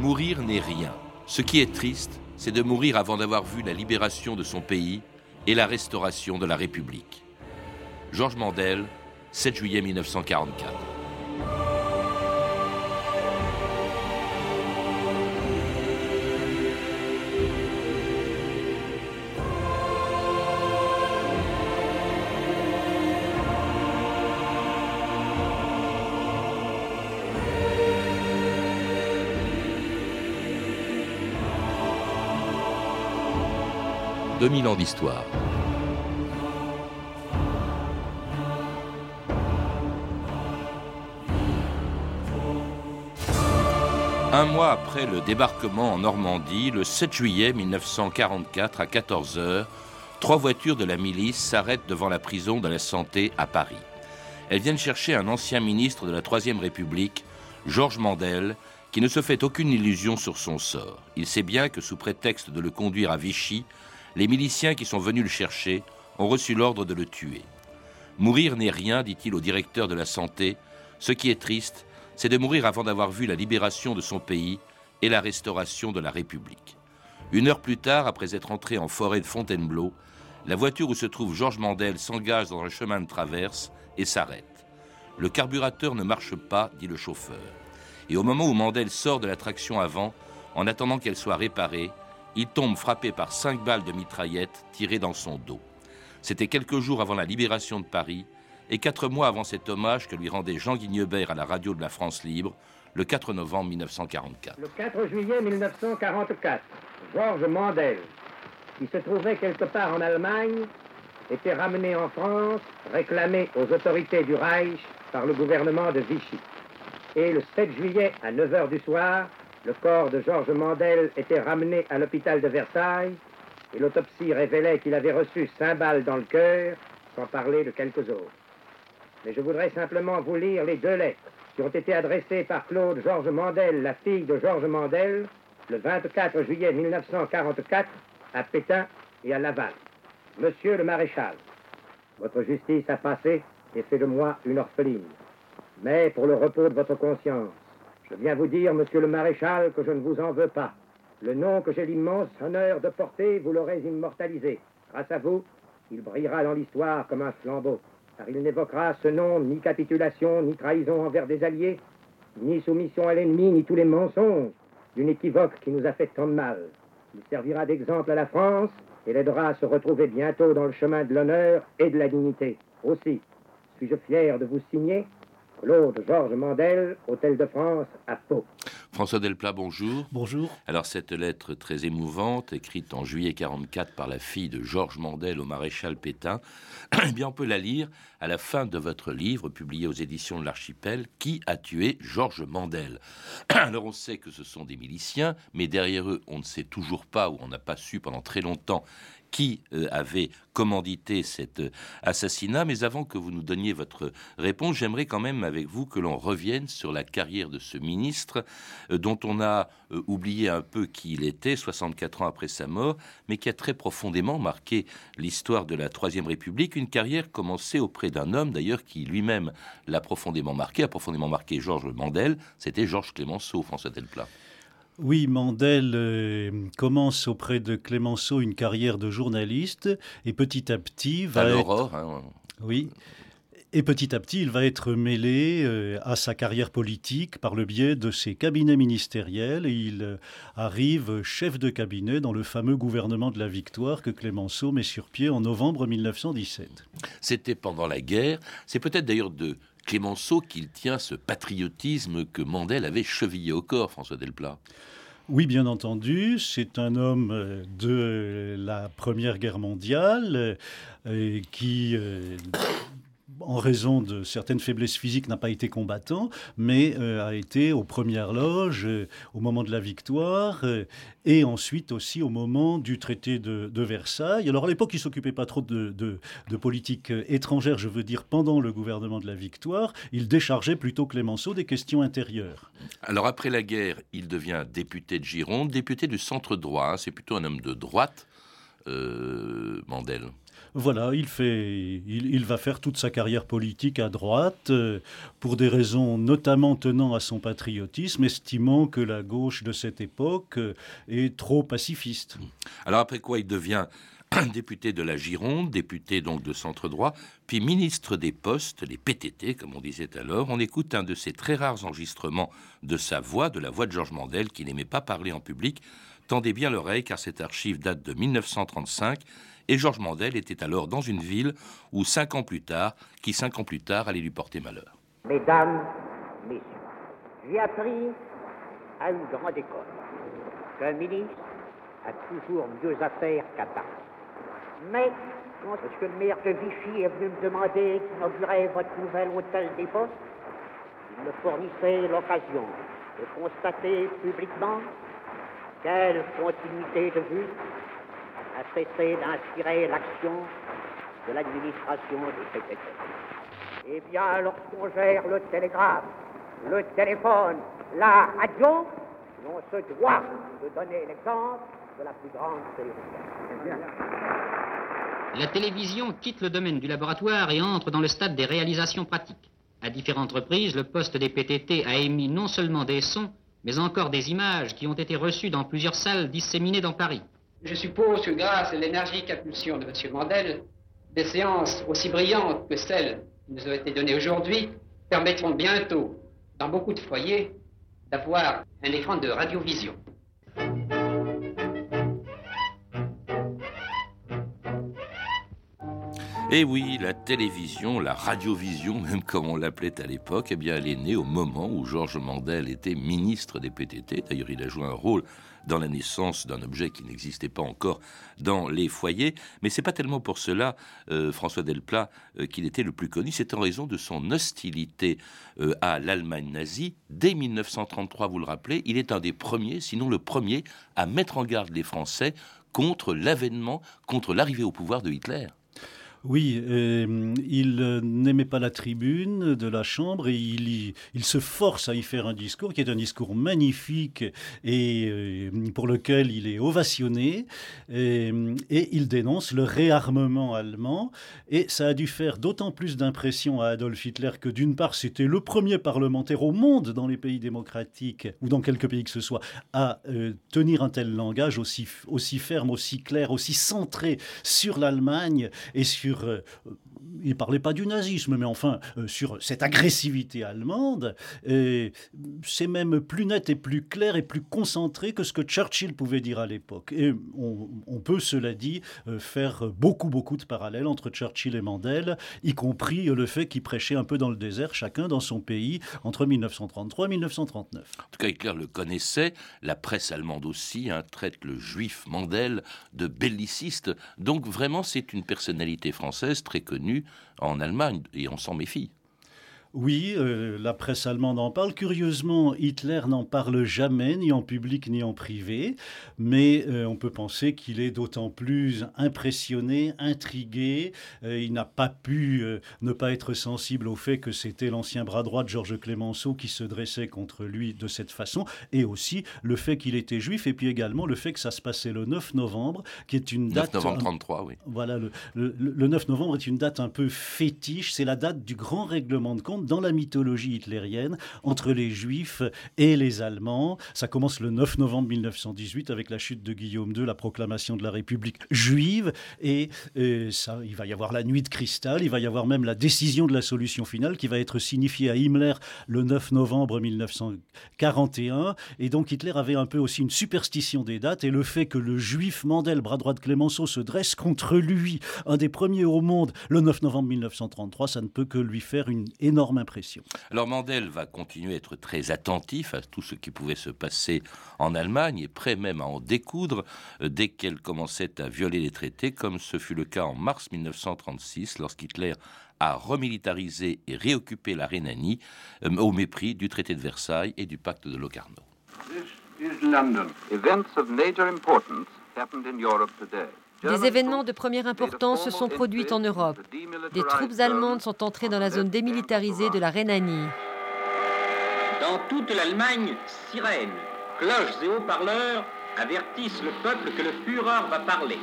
Mourir n'est rien. Ce qui est triste, c'est de mourir avant d'avoir vu la libération de son pays et la restauration de la République. Georges Mandel, 7 juillet 1944. 2000 ans d'histoire. Un mois après le débarquement en Normandie, le 7 juillet 1944 à 14h, trois voitures de la milice s'arrêtent devant la prison de la Santé à Paris. Elles viennent chercher un ancien ministre de la Troisième République, Georges Mandel, qui ne se fait aucune illusion sur son sort. Il sait bien que sous prétexte de le conduire à Vichy, les miliciens qui sont venus le chercher ont reçu l'ordre de le tuer. Mourir n'est rien, dit-il au directeur de la santé. Ce qui est triste, c'est de mourir avant d'avoir vu la libération de son pays et la restauration de la République. Une heure plus tard, après être entré en forêt de Fontainebleau, la voiture où se trouve Georges Mandel s'engage dans un chemin de traverse et s'arrête. Le carburateur ne marche pas, dit le chauffeur. Et au moment où Mandel sort de la traction avant, en attendant qu'elle soit réparée, il tombe frappé par cinq balles de mitraillette tirées dans son dos. C'était quelques jours avant la libération de Paris et quatre mois avant cet hommage que lui rendait Jean Guignebert à la radio de la France libre le 4 novembre 1944. Le 4 juillet 1944, Georges Mandel, qui se trouvait quelque part en Allemagne, était ramené en France, réclamé aux autorités du Reich par le gouvernement de Vichy. Et le 7 juillet à 9h du soir, le corps de Georges Mandel était ramené à l'hôpital de Versailles et l'autopsie révélait qu'il avait reçu cinq balles dans le cœur, sans parler de quelques autres. Mais je voudrais simplement vous lire les deux lettres qui ont été adressées par Claude Georges Mandel, la fille de Georges Mandel, le 24 juillet 1944 à Pétain et à Laval. Monsieur le maréchal, votre justice a passé et fait de moi une orpheline. Mais pour le repos de votre conscience, je viens vous dire, monsieur le maréchal, que je ne vous en veux pas. Le nom que j'ai l'immense honneur de porter, vous l'aurez immortalisé. Grâce à vous, il brillera dans l'histoire comme un flambeau, car il n'évoquera ce nom ni capitulation, ni trahison envers des alliés, ni soumission à l'ennemi, ni tous les mensonges d'une équivoque qui nous a fait tant de mal. Il servira d'exemple à la France et l'aidera à se retrouver bientôt dans le chemin de l'honneur et de la dignité. Aussi, suis-je fier de vous signer Claude Georges Mandel, Hôtel de France à Pau. François Delplat, bonjour. Bonjour. Alors cette lettre très émouvante, écrite en juillet 44 par la fille de Georges Mandel au maréchal Pétain, eh bien on peut la lire à la fin de votre livre publié aux éditions de l'Archipel, Qui a tué Georges Mandel? Alors on sait que ce sont des miliciens, mais derrière eux on ne sait toujours pas, ou on n'a pas su pendant très longtemps qui euh, avait commandité cet euh, assassinat. Mais avant que vous nous donniez votre réponse, j'aimerais quand même avec vous que l'on revienne sur la carrière de ce ministre euh, dont on a oublié un peu qui il était 64 ans après sa mort, mais qui a très profondément marqué l'histoire de la Troisième République. Une carrière commencée auprès d'un homme d'ailleurs qui lui-même l'a profondément marqué, a profondément marqué Georges Mandel, c'était Georges Clémenceau, François Delplat. Oui, Mandel euh, commence auprès de Clémenceau une carrière de journaliste et petit à petit va être... Hein, oui. Et petit à petit, il va être mêlé euh, à sa carrière politique par le biais de ses cabinets ministériels et il euh, arrive chef de cabinet dans le fameux gouvernement de la Victoire que Clémenceau met sur pied en novembre 1917. C'était pendant la guerre. C'est peut-être d'ailleurs de Clémenceau qu'il tient ce patriotisme que Mandel avait chevillé au corps, François Delplat. Oui, bien entendu, c'est un homme euh, de la Première Guerre mondiale euh, qui euh, en raison de certaines faiblesses physiques, n'a pas été combattant, mais euh, a été aux premières loges euh, au moment de la victoire euh, et ensuite aussi au moment du traité de, Versailles. Alors à l'époque, il s'occupait pas trop de, de, politique étrangère, je veux dire, pendant le gouvernement de la victoire. Il déchargeait plutôt Clémenceau des questions intérieures. Alors après la guerre, il devient député de Gironde, député du centre droit. Hein. C'est plutôt un homme de droite, Mandel. Voilà, il, fait, il, va faire toute sa carrière politique à droite, euh, pour des raisons notamment tenant à son patriotisme, estimant que la gauche de cette époque euh, est trop pacifiste. Alors après quoi il devient député de la Gironde, député donc de centre droit, puis ministre des Postes, les PTT, comme on disait alors. On écoute un de ces très rares enregistrements de sa voix, de la voix de Georges Mandel, qui n'aimait pas parler en public. Tendez bien l'oreille, car cette archive date de 1935, et Georges Mandel était alors dans une ville où cinq ans plus tard, qui cinq ans plus tard allait lui porter malheur. Mesdames, messieurs, j'ai appris à une grande école qu'un ministre a toujours mieux à faire qu'à mais, quand le maire de Vichy est venu me demander d'inaugurer votre nouvel hôtel des postes, il me fournissait l'occasion de constater publiquement quelle continuité de vue a cessé d'inspirer l'action de l'administration des PTT. Eh bien, lorsqu'on gère le télégraphe, le téléphone, la radio, on se doit de donner l'exemple de la plus grande sécurité. La télévision quitte le domaine du laboratoire et entre dans le stade des réalisations pratiques. À différentes reprises, le poste des PTT a émis non seulement des sons, mais encore des images qui ont été reçues dans plusieurs salles disséminées dans Paris. Je suppose que grâce à l'énergique impulsion de M. Mandel, des séances aussi brillantes que celles qui nous ont été données aujourd'hui permettront bientôt, dans beaucoup de foyers, d'avoir un écran de radiovision. Et eh oui, la télévision, la radiovision, même comme on l'appelait à l'époque, eh bien, elle est née au moment où Georges Mandel était ministre des PTT. D'ailleurs, il a joué un rôle dans la naissance d'un objet qui n'existait pas encore dans les foyers. Mais c'est pas tellement pour cela, euh, François Delplat, euh, qu'il était le plus connu. C'est en raison de son hostilité euh, à l'Allemagne nazie. Dès 1933, vous le rappelez, il est un des premiers, sinon le premier, à mettre en garde les Français contre l'avènement, contre l'arrivée au pouvoir de Hitler. Oui, euh, il euh, n'aimait pas la tribune de la Chambre et il, se force à y faire un discours qui est un discours magnifique et euh, pour lequel il est ovationné. Et, il dénonce le réarmement allemand et ça a dû faire d'autant plus d'impression à Adolf Hitler que d'une part c'était le premier parlementaire au monde dans les pays démocratiques ou dans quelques pays que ce soit à tenir un tel langage aussi, aussi ferme, aussi clair, aussi centré sur l'Allemagne et sur euh, il parlait pas du nazisme, mais enfin euh, sur cette agressivité allemande, c'est même plus net et plus clair et plus concentré que ce que Churchill pouvait dire à l'époque. Et on, peut, cela dit, euh, faire beaucoup, beaucoup de parallèles entre Churchill et Mandel, y compris le fait qu'ils prêchaient un peu dans le désert, chacun dans son pays, entre 1933 et 1939. En tout cas, Hitler le connaissait, la presse allemande aussi hein, traite le juif Mandel de belliciste, donc vraiment c'est une personnalité française très connue en Allemagne et on s'en méfie. Oui, euh, la presse allemande en parle. Curieusement, Hitler n'en parle jamais, ni en public ni en privé, mais euh, on peut penser qu'il est d'autant plus impressionné, intrigué. Euh, il n'a pas pu ne pas être sensible au fait que c'était l'ancien bras droit de Georges Clémenceau qui se dressait contre lui de cette façon, et aussi le fait qu'il était juif, et puis également le fait que ça se passait le 9 novembre, qui est une date... 9 novembre 33, oui. Voilà, le, le 9 novembre est une date un peu fétiche, c'est la date du grand règlement de compte dans la mythologie hitlérienne entre les Juifs et les Allemands. Ça commence le 9 novembre 1918 avec la chute de Guillaume II, la proclamation de la République juive. Et euh, ça, il va y avoir la nuit de cristal, il va y avoir même la décision de la solution finale qui va être signifiée à Himmler le 9 novembre 1941. Et donc Hitler avait un peu aussi une superstition des dates et le fait que le juif Mandel, bras droit de Clémenceau, se dresse contre lui, un des premiers au monde, le 9 novembre 1933, ça ne peut que lui faire une énorme impression. Alors Mandel va continuer à être très attentif à tout ce qui pouvait se passer en Allemagne et prêt même à en découdre euh, dès qu'elle commençait à violer les traités, comme ce fut le cas en mars 1936 lorsqu'Hitler a remilitarisé et réoccupé la Rhénanie euh, au mépris du traité de Versailles et du pacte de Locarno. Des événements de première importance se sont produits en Europe. Des troupes allemandes sont entrées dans la zone démilitarisée de la Rhénanie. Dans toute l'Allemagne, sirènes, cloches et haut-parleurs avertissent le peuple que le Führer va parler.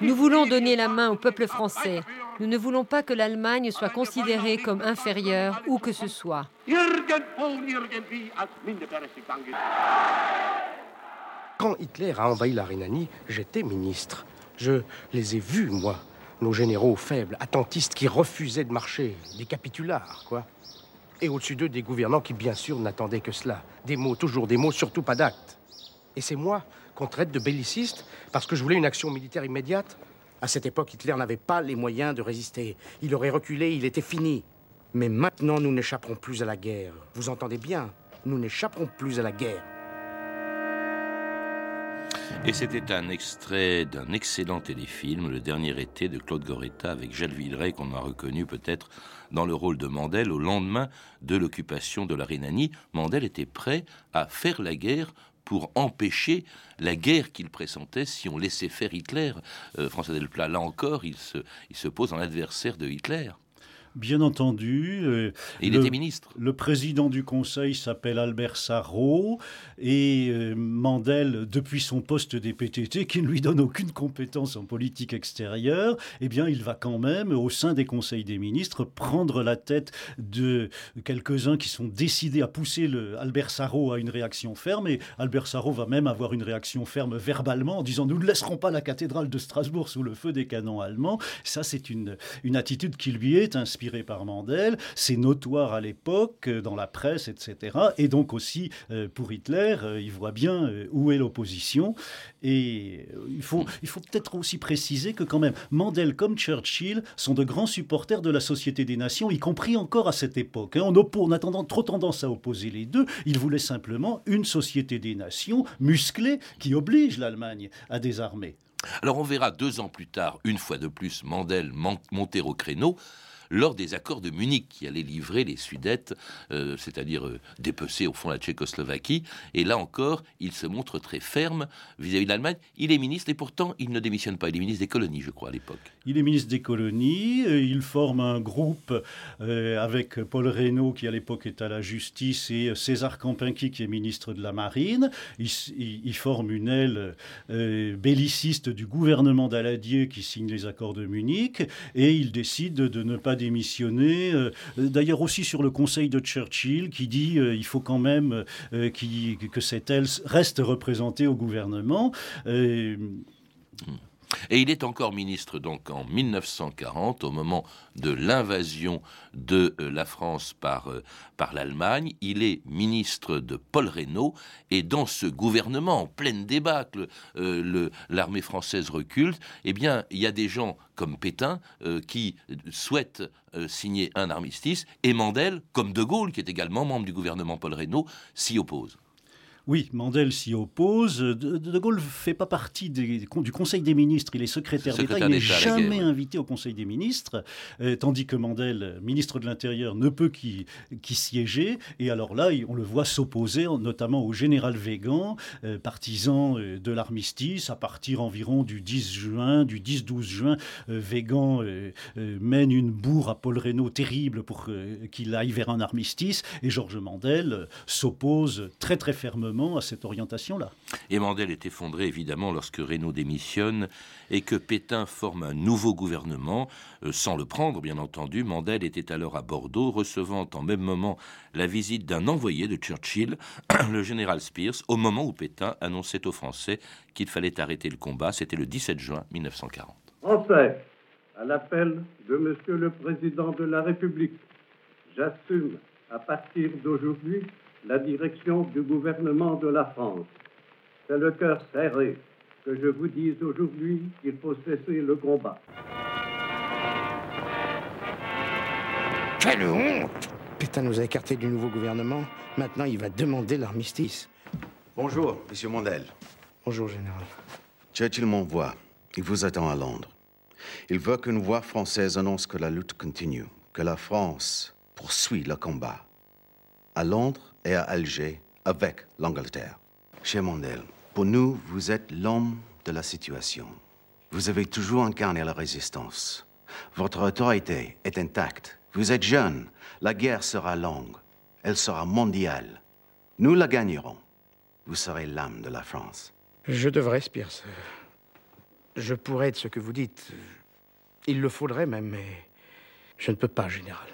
Nous voulons donner la main au peuple français. Nous ne voulons pas que l'Allemagne soit considérée comme inférieure où que ce soit. Quand Hitler a envahi la Rhénanie, j'étais ministre. Je les ai vus, moi, nos généraux faibles, attentistes qui refusaient de marcher, des capitulards, quoi. Et au-dessus d'eux, des gouvernants qui, bien sûr, n'attendaient que cela. Des mots, toujours des mots, surtout pas d'actes. Et c'est moi qu'on traite de belliciste parce que je voulais une action militaire immédiate. À cette époque, Hitler n'avait pas les moyens de résister. Il aurait reculé, il était fini. Mais maintenant, nous n'échapperons plus à la guerre. Vous entendez bien? Nous n'échapperons plus à la guerre. Et c'était un extrait d'un excellent téléfilm, Le dernier été de Claude Goretta avec Gilles Villeray, qu'on a reconnu peut-être dans le rôle de Mandel au lendemain de l'occupation de la Rhénanie. Mandel était prêt à faire la guerre pour empêcher la guerre qu'il pressentait si on laissait faire Hitler. Euh, François Delplat, là encore, il se, il se pose en adversaire de Hitler. Bien entendu. Euh, il était ministre. Le président du Conseil s'appelle Albert Sarrault et euh, Mandel, depuis son poste des PTT, qui ne lui donne aucune compétence en politique extérieure, eh bien, il va quand même, au sein des conseils des ministres, prendre la tête de quelques-uns qui sont décidés à pousser le Albert Sarrault à une réaction ferme. Et Albert Sarrault va même avoir une réaction ferme verbalement en disant Nous ne laisserons pas la cathédrale de Strasbourg sous le feu des canons allemands. Ça, c'est une, une attitude qui lui est inspirée par Mandel, c'est notoire à l'époque, euh, dans la presse, etc. Et donc aussi, euh, pour Hitler, euh, il voit bien où est l'opposition. Et il faut, il faut peut-être aussi préciser que quand même, Mandel comme Churchill sont de grands supporters de la Société des Nations, y compris encore à cette époque. Hein. On, a attendant trop tendance à opposer les deux. Il voulait simplement une Société des Nations musclée qui oblige l'Allemagne à désarmer. Alors on verra deux ans plus tard, une fois de plus, Mandel monter au créneau lors des accords de Munich qui allaient livrer les Sudètes, euh, c'est-à-dire euh, dépecer au fond la Tchécoslovaquie. Et là encore, il se montre très ferme vis-à-vis de l'Allemagne. Il est ministre et pourtant il ne démissionne pas. Il est ministre des colonies, je crois, à l'époque. Il est ministre des colonies. Euh, il forme un groupe avec Paul Reynaud qui à l'époque est à la justice et César Campinki qui est ministre de la Marine. Il, forme une aile belliciste du gouvernement d'Aladier qui signe les accords de Munich et il décide de ne pas démissionner. Euh, d'ailleurs aussi sur le conseil de Churchill qui dit euh, il faut quand même euh, que cette aile reste représentée au gouvernement. Et il est encore ministre donc en 1940, au moment de l'invasion de euh, la France par, euh, par l'Allemagne. Il est ministre de Paul Reynaud et dans ce gouvernement en pleine débâcle, euh, l'armée française recule. Eh bien, il y a des gens comme Pétain qui souhaitent signer un armistice et Mandel, comme De Gaulle, qui est également membre du gouvernement Paul Reynaud, s'y oppose. Oui, Mandel s'y oppose. De, Gaulle ne fait pas partie du Conseil des ministres. Il est secrétaire, d'État. Il n'est jamais invité au Conseil des ministres, euh, tandis que Mandel, ministre de l'Intérieur, ne peut qu'y siéger. Et alors là, on le voit s'opposer, notamment au général Végan, euh, partisan euh, de l'armistice. À partir environ du 10 juin, du 10-12 juin, Végan mène une bourre à Paul Reynaud terrible pour qu'il aille vers un armistice. Et Georges Mandel s'oppose très très fermement à cette orientation-là. Et Mandel est effondré évidemment lorsque Reynaud démissionne et que Pétain forme un nouveau gouvernement, euh, sans le prendre bien entendu. Mandel était alors à Bordeaux, recevant en même moment la visite d'un envoyé de Churchill, le général Spears, au moment où Pétain annonçait aux Français qu'il fallait arrêter le combat. C'était le 17 juin 1940. Français, à l'appel de Monsieur le Président de la République, j'assume à partir d'aujourd'hui la direction du gouvernement de la France. C'est le cœur serré que je vous dise aujourd'hui qu'il faut cesser le combat. Quelle honte Pétain nous a écartés du nouveau gouvernement. Maintenant, il va demander l'armistice. Bonjour, monsieur Mondel. Bonjour, général. Churchill m'envoie. Il vous attend à Londres. Il veut qu'une voix française annonce que la lutte continue, que la France poursuit le combat. À Londres, et à Alger avec l'Angleterre. Cher Mondel, pour nous, vous êtes l'homme de la situation. Vous avez toujours incarné la résistance. Votre autorité est intacte. Vous êtes jeune. La guerre sera longue. Elle sera mondiale. Nous la gagnerons. Vous serez l'âme de la France. Je devrais, Spears. Je pourrais être ce que vous dites. Il le faudrait même, mais je ne peux pas, général.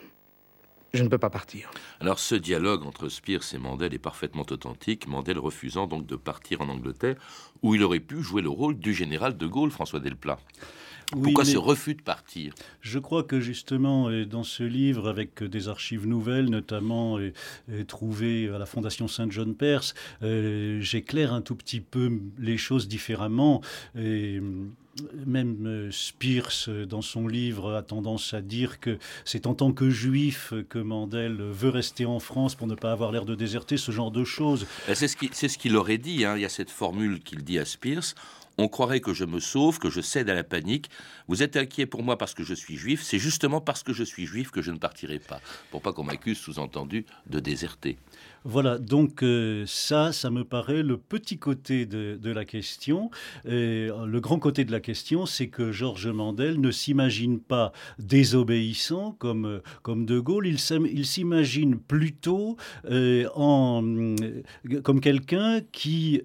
Je ne peux pas partir. Alors ce dialogue entre Spears et Mandel est parfaitement authentique, Mandel refusant donc de partir en Angleterre, où il aurait pu jouer le rôle du général de Gaulle, François Delplat. Pourquoi ce refus de partir? Je crois que justement, dans ce livre, avec des archives nouvelles, notamment trouvées à la Fondation Saint-John-Perse, euh, j'éclaire un tout petit peu les choses différemment. Et même euh, Spears, dans son livre, a tendance à dire que c'est en tant que juif que Mandel veut rester en France pour ne pas avoir l'air de déserter, ce genre de choses. Ben, c'est ce qu'il aurait dit. Hein. Il y a cette formule qu'il dit à Spears on croirait que je me sauve, que je cède à la panique. Vous êtes inquiet pour moi parce que je suis juif. C'est justement parce que je suis juif que je ne partirai pas. Pour pas qu'on m'accuse, sous-entendu, de déserter. Voilà, donc euh, ça, ça me paraît le petit côté de, la question. Le grand côté de la question, c'est que Georges Mandel ne s'imagine pas désobéissant comme, euh, comme De Gaulle, il s'imagine plutôt euh, en, comme quelqu'un qui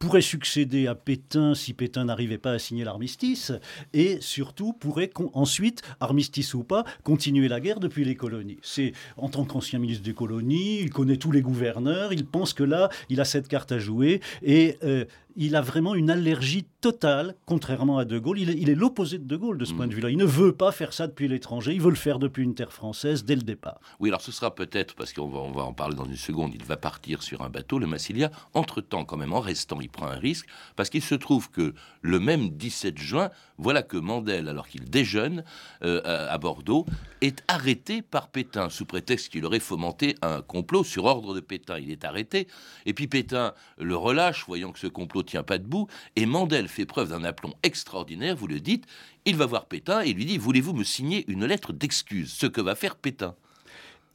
pourrait succéder à Pétain si Pétain n'arrivait pas à signer l'armistice, et surtout pourrait ensuite, armistice ou pas, continuer la guerre depuis les colonies. C'est en tant qu'ancien ministre des colonies, il connaît tous les gouverneurs, il pense que là, il a cette carte à jouer, et euh, il a vraiment une allergie totale, contrairement à De Gaulle. Il est, l'opposé de De Gaulle de ce point de mm. vue-là. Il ne veut pas faire ça depuis l'étranger, il veut le faire depuis une terre française dès le départ. Oui, alors ce sera peut-être, parce qu'on va, on va en parler dans une seconde, il va partir sur un bateau, le Massilia. Entre-temps, quand même, en restant, il prend un risque, parce qu'il se trouve que le même 17 juin, voilà que Mandel, alors qu'il déjeune euh, à Bordeaux, est arrêté par Pétain, sous prétexte qu'il aurait fomenté un complot sur ordre de Pétain. Il est arrêté, et puis Pétain le relâche, voyant que ce complot tient pas debout, et Mandel fait preuve d'un aplomb extraordinaire, vous le dites, il va voir Pétain et lui dit, voulez-vous me signer une lettre d'excuse? Ce que va faire Pétain.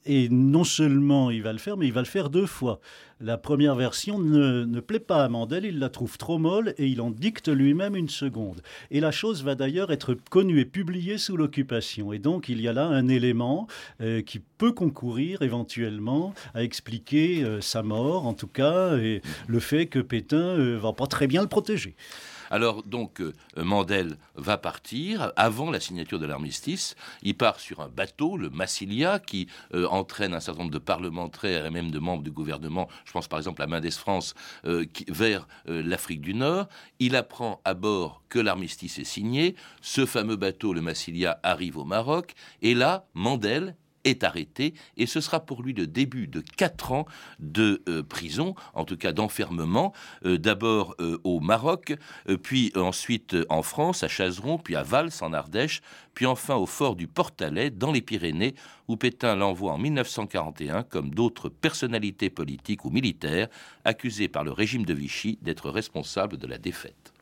Et non seulement il va le faire, mais il va le faire deux fois. La première version ne, plaît pas à Mandel, il la trouve trop molle et il en dicte lui-même une seconde. Et la chose va d'ailleurs être connue et publiée sous l'occupation. Et donc il y a là un élément euh, qui peut concourir éventuellement à expliquer euh, sa mort, en tout cas, et le fait que Pétain euh, va pas très bien le protéger. Alors donc euh, Mandel va partir avant la signature de l'armistice. Il part sur un bateau, le Massilia, qui euh, entraîne un certain nombre de parlementaires et même de membres du gouvernement. Je pense par exemple à Mendes France euh, vers l'Afrique du Nord. Il apprend à bord que l'armistice est signé. Ce fameux bateau, le Massilia, arrive au Maroc. Et là, Mandel est arrêté et ce sera pour lui le début de quatre ans de euh, prison, en tout cas d'enfermement, euh, d'abord euh, au Maroc, puis ensuite en France, à Chazeron, puis à Vals en Ardèche, puis enfin au fort du Portalet dans les Pyrénées, où Pétain l'envoie en 1941 comme d'autres personnalités politiques ou militaires accusées par le régime de Vichy d'être responsables de la défaite.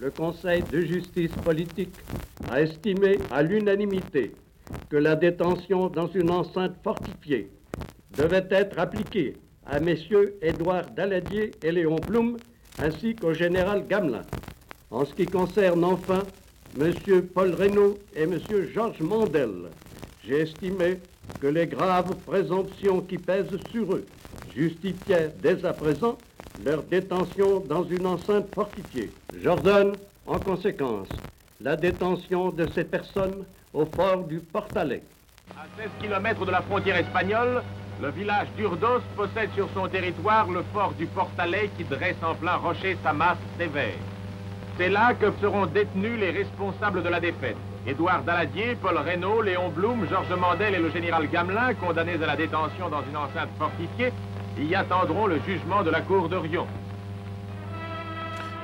Le Conseil de justice politique a estimé à l'unanimité que la détention dans une enceinte fortifiée devait être appliquée à messieurs Édouard Daladier et Léon Blum, ainsi qu'au général Gamelin. En ce qui concerne enfin M. Paul Reynaud et M. Georges Mandel, j'ai estimé que les graves présomptions qui pèsent sur eux justifiaient dès à présent leur détention dans une enceinte fortifiée. J'ordonne, en conséquence, la détention de ces personnes au fort du Portalet. À 16 km de la frontière espagnole, le village d'Urdos possède sur son territoire le fort du Portalet qui dresse en plein rocher sa masse sévère. C'est là que seront détenus les responsables de la défaite. Édouard Daladier, Paul Reynaud, Léon Blum, Georges Mandel et le général Gamelin, condamnés à la détention dans une enceinte fortifiée, y attendront le jugement de la cour de Rion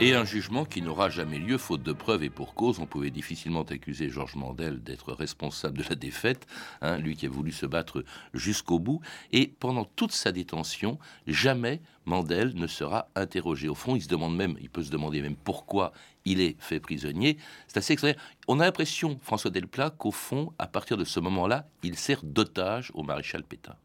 et un jugement qui n'aura jamais lieu faute de preuves et pour cause. On pouvait difficilement accuser Georges Mandel d'être responsable de la défaite, hein, lui qui a voulu se battre jusqu'au bout. Et pendant toute sa détention, jamais Mandel ne sera interrogé. Au fond, il se demande même, il peut se demander même pourquoi il est fait prisonnier. C'est assez extraordinaire. On a l'impression, François Delplat, qu'au fond, à partir de ce moment-là, il sert d'otage au maréchal Pétain.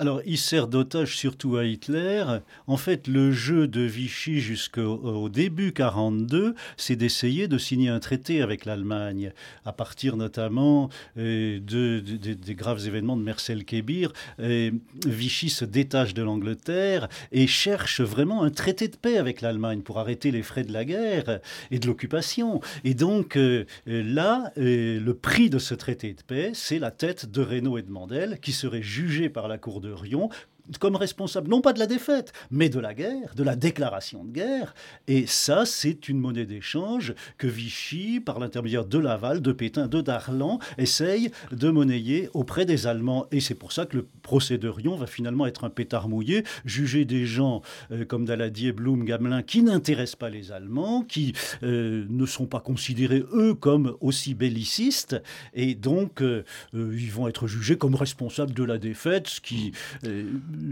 Alors, il sert d'otage surtout à Hitler. En fait, le jeu de Vichy jusqu'au début 42, c'est d'essayer de signer un traité avec l'Allemagne, à partir notamment euh, de, des graves événements de Mercel-Kébir. Vichy se détache de l'Angleterre et cherche vraiment un traité de paix avec l'Allemagne pour arrêter les frais de la guerre et de l'occupation. Et donc, euh, là, euh, le prix de ce traité de paix, c'est la tête de Reynaud et de Mandel, qui seraient jugés par la Cour de Rion comme responsable, non pas de la défaite, mais de la guerre, de la déclaration de guerre. Et ça, c'est une monnaie d'échange que Vichy, par l'intermédiaire de Laval, de Pétain, de Darlan, essaye de monnayer auprès des Allemands. Et c'est pour ça que le procès de Rion va finalement être un pétard mouillé, juger des gens euh, comme Daladier, Blum, Gamelin, qui n'intéressent pas les Allemands, qui euh, ne sont pas considérés, eux, comme aussi bellicistes. Et donc, euh, ils vont être jugés comme responsables de la défaite, ce qui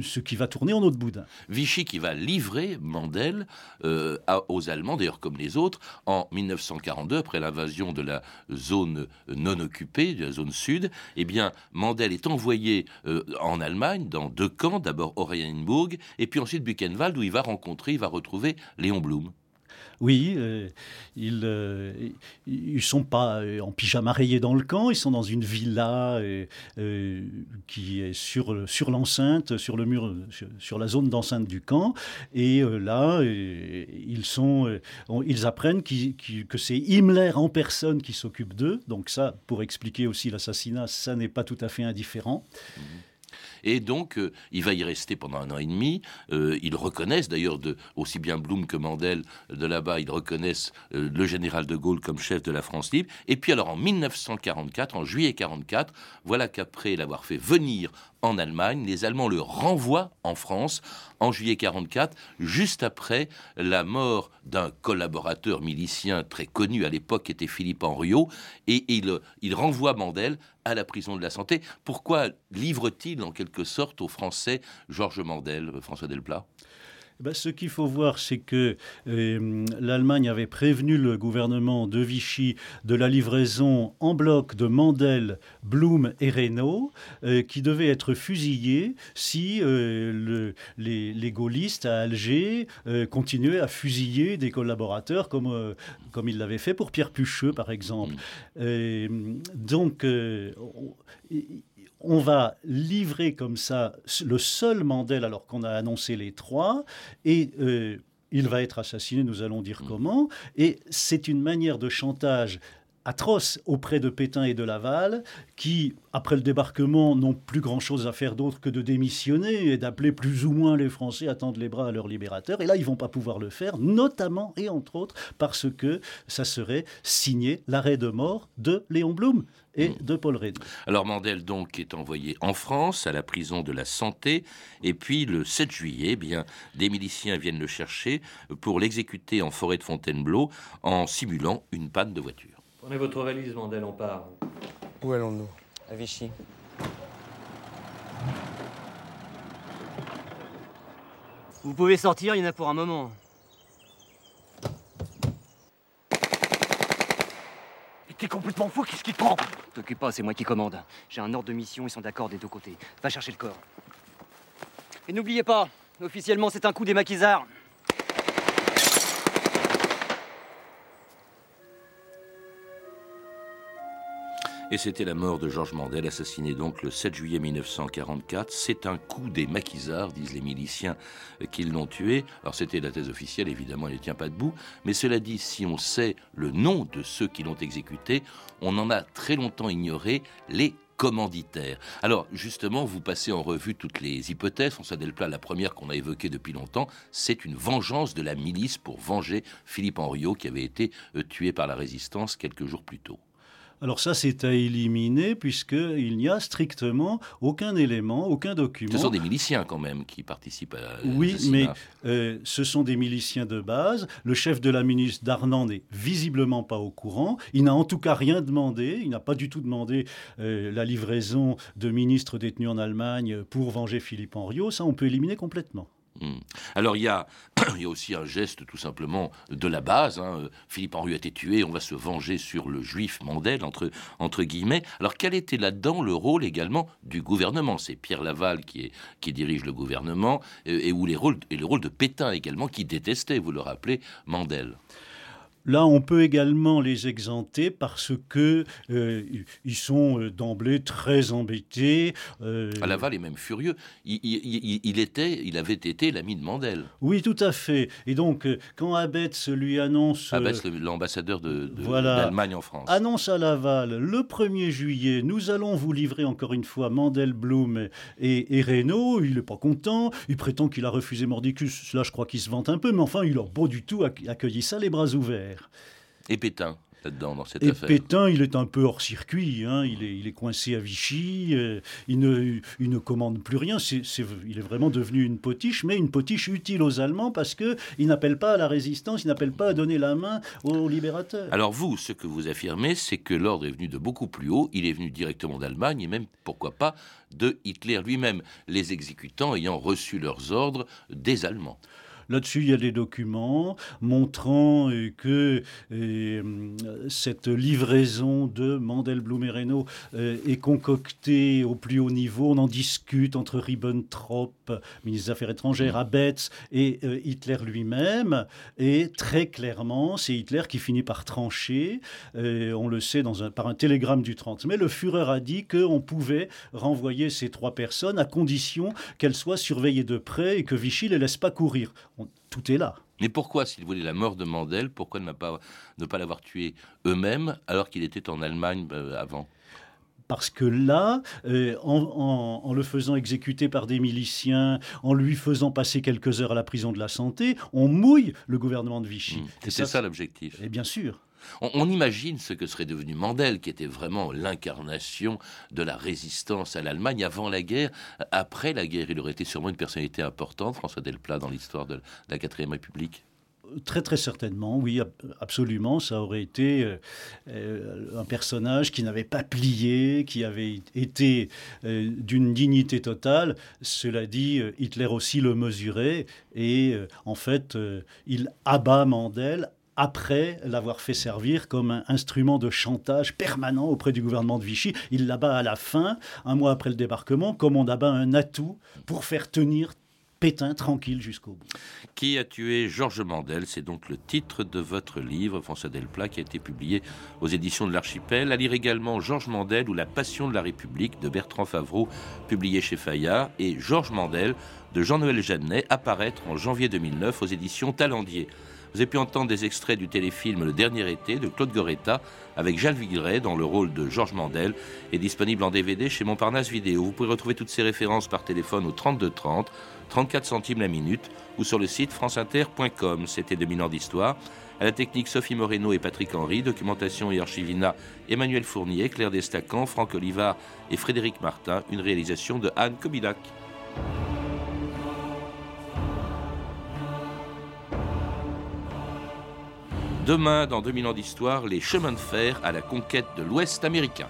ce qui va tourner en autre boudin. Vichy qui va livrer Mandel euh, aux Allemands, d'ailleurs comme les autres, en 1942, après l'invasion de la zone non occupée, de la zone sud, eh bien, Mandel est envoyé euh, en Allemagne, dans deux camps, d'abord Oranienburg, et puis ensuite Buchenwald, où il va rencontrer, il va retrouver Léon Blum. Oui, euh, ils ne euh, sont pas euh, en pyjama rayé dans le camp, ils sont dans une villa qui est sur, sur l'enceinte, sur le mur, sur, la zone d'enceinte du camp. Et là, ils, sont, ils apprennent que c'est Himmler en personne qui s'occupe d'eux. Donc ça, pour expliquer aussi l'assassinat, ça n'est pas tout à fait indifférent. Mmh. Et donc, euh, il va y rester pendant un an et demi. Euh, ils reconnaissent, d'ailleurs, aussi bien Blum que Mandel de là-bas, ils reconnaissent euh, le général de Gaulle comme chef de la France libre. Et puis, alors, en 1944, en juillet 44, voilà qu'après l'avoir fait venir en Allemagne. Les Allemands le renvoient en France en juillet 44, juste après la mort d'un collaborateur milicien très connu à l'époque, qui était Philippe Henriot, et il, il renvoie Mandel à la prison de la Santé. Pourquoi livre-t-il en quelque sorte aux Français Georges Mandel, François Delplat? Eh ben, ce qu'il faut voir, c'est que euh, l'Allemagne avait prévenu le gouvernement de Vichy de la livraison en bloc de Mandel, Blum et Reynaud, euh, qui devaient être fusillés si euh, les, gaullistes à Alger continuaient à fusiller des collaborateurs comme, comme ils l'avaient fait pour Pierre Pucheux, par exemple. Mmh. donc, on va livrer comme ça le seul Mandel alors qu'on a annoncé les trois, et euh, il va être assassiné, nous allons dire mmh. comment, et c'est une manière de chantage atroce auprès de Pétain et de Laval, qui, après le débarquement, n'ont plus grand-chose à faire d'autre que de démissionner et d'appeler plus ou moins les Français à tendre les bras à leur libérateur. Et là, ils vont pas pouvoir le faire, notamment et entre autres parce que ça serait signé l'arrêt de mort de Léon Blum et de Paul Reynaud. Alors Mandel donc est envoyé en France à la prison de la Santé et puis le 7 juillet, eh bien des miliciens viennent le chercher pour l'exécuter en forêt de Fontainebleau en simulant une panne de voiture. Prenez votre valise, Mandel, on part. Où allons-nous? À Vichy. Vous pouvez sortir, il y en a pour un moment. T'es complètement fou, qu'est-ce qui te prend? T'occupe pas, c'est moi qui commande. J'ai un ordre de mission, ils sont d'accord des deux côtés. Va chercher le corps. Et n'oubliez pas, officiellement c'est un coup des maquisards. Et c'était la mort de Georges Mandel, assassiné donc le 7 juillet 1944. C'est un coup des maquisards, disent les miliciens qui l'ont tué. Alors c'était la thèse officielle, évidemment, elle ne tient pas debout. Mais cela dit, si on sait le nom de ceux qui l'ont exécuté, on en a très longtemps ignoré les commanditaires. Alors, justement, vous passez en revue toutes les hypothèses. François Delplat, la première qu'on a évoquée depuis longtemps, c'est une vengeance de la milice pour venger Philippe Henriot, qui avait été euh, tué par la résistance quelques jours plus tôt. Alors ça, c'est à éliminer puisqu'il n'y a strictement aucun élément, aucun document. Ce sont des miliciens quand même qui participent à Oui, mais euh, ce sont des miliciens de base. Le chef de la ministre d'Arnan n'est visiblement pas au courant. Il n'a en tout cas rien demandé. Il n'a pas du tout demandé euh, la livraison de ministres détenus en Allemagne pour venger Philippe Henriot. Ça, on peut éliminer complètement. Hmm. Alors il y, a, il y a aussi un geste tout simplement de la base. Hein. Philippe Henry a été tué, on va se venger sur le juif Mandel, entre, entre guillemets. Alors quel était là-dedans le rôle également du gouvernement? C'est Pierre Laval qui, est, qui dirige le gouvernement, et, où les rôles, et le rôle de Pétain également, qui détestait, vous le rappelez, Mandel. Là, on peut également les exempter parce que euh, ils sont euh, d'emblée très embêtés. Euh... Ah, Laval est même furieux. Il, était, il avait été l'ami de Mandel. Oui, tout à fait. Et donc, quand Abetz lui annonce, Abetz, l'ambassadeur d'Allemagne de, en France, annonce à Laval le 1er juillet, nous allons vous livrer encore une fois Mandel, Blum et, et Reynaud. Il n'est pas content. Il prétend qu'il a refusé Mordicus. Là, je crois qu'il se vante un peu, mais enfin, il n'a pas du tout accueilli ça les bras ouverts. Et Pétain là-dedans, dans cette et affaire. Pétain, il est un peu hors circuit, hein. il, est, il, est, coincé à Vichy, euh, il, ne, il, ne, commande plus rien, il est vraiment devenu une potiche, mais une potiche utile aux Allemands parce qu'il n'appelle pas à la résistance, il n'appelle pas à donner la main aux libérateurs. Alors vous, ce que vous affirmez, c'est que l'ordre est venu de beaucoup plus haut, il est venu directement d'Allemagne et même, pourquoi pas, de Hitler lui-même, les exécutants ayant reçu leurs ordres des Allemands. Là-dessus, il y a des documents montrant euh, que euh, cette livraison de Mandel, Blum et Reynaud euh, est concoctée au plus haut niveau. On en discute entre Ribbentrop, ministre des Affaires étrangères, mm. Abetz et Hitler lui-même. Et très clairement, c'est Hitler qui finit par trancher. on le sait dans un, par un télégramme du 30 mai. Le Führer a dit qu'on pouvait renvoyer ces trois personnes à condition qu'elles soient surveillées de près et que Vichy les laisse pas courir tout est là. Mais pourquoi, s'il voulait la mort de Mandel, pourquoi ne pas, ne pas l'avoir tué eux-mêmes alors qu'il était en Allemagne euh, avant? Parce que là, euh, en, le faisant exécuter par des miliciens, en lui faisant passer quelques heures à la prison de la santé, on mouille le gouvernement de Vichy. Mmh. C'est ça l'objectif. Et bien sûr. On, imagine ce que serait devenu Mandel, qui était vraiment l'incarnation de la résistance à l'Allemagne avant la guerre. Après la guerre, il aurait été sûrement une personnalité importante, François Delplat, dans l'histoire de la Quatrième République. Très très certainement, oui, absolument. Ça aurait été euh, euh, un personnage qui n'avait pas plié, qui avait été euh, d'une dignité totale. Cela dit, Hitler aussi le mesurait et en fait, il abat Mandel après l'avoir fait servir comme un instrument de chantage permanent auprès du gouvernement de Vichy. Il l'abat à la fin, un mois après le débarquement, comme on abat un atout pour faire tenir Pétain tranquille jusqu'au bout. Qui a tué Georges Mandel C'est donc le titre de votre livre, François Delplat, qui a été publié aux éditions de l'Archipel. À lire également Georges Mandel ou La Passion de la République de Bertrand Favreau, publié chez Fayard, et Georges Mandel de Jean-Noël Jeannet, apparaître en janvier 2009 aux éditions Talendier. Vous avez pu entendre des extraits du téléfilm Le Dernier été de Claude Goretta avec Jacques dans le rôle de Georges Mandel et disponible en DVD chez Montparnasse Vidéo. Vous pouvez retrouver toutes ces références par téléphone au 32 30, 34 centimes la minute ou sur le site franceinter.com. C'était 2000 ans d'histoire. À la technique Sophie Moreno et Patrick Henry, documentation et archivina Emmanuel Fournier, Claire Destacan, Franck Olivard et Frédéric Martin, une réalisation de Anne Kobilac. Demain, dans 2000 ans d'histoire, les chemins de fer à la conquête de l'Ouest américain.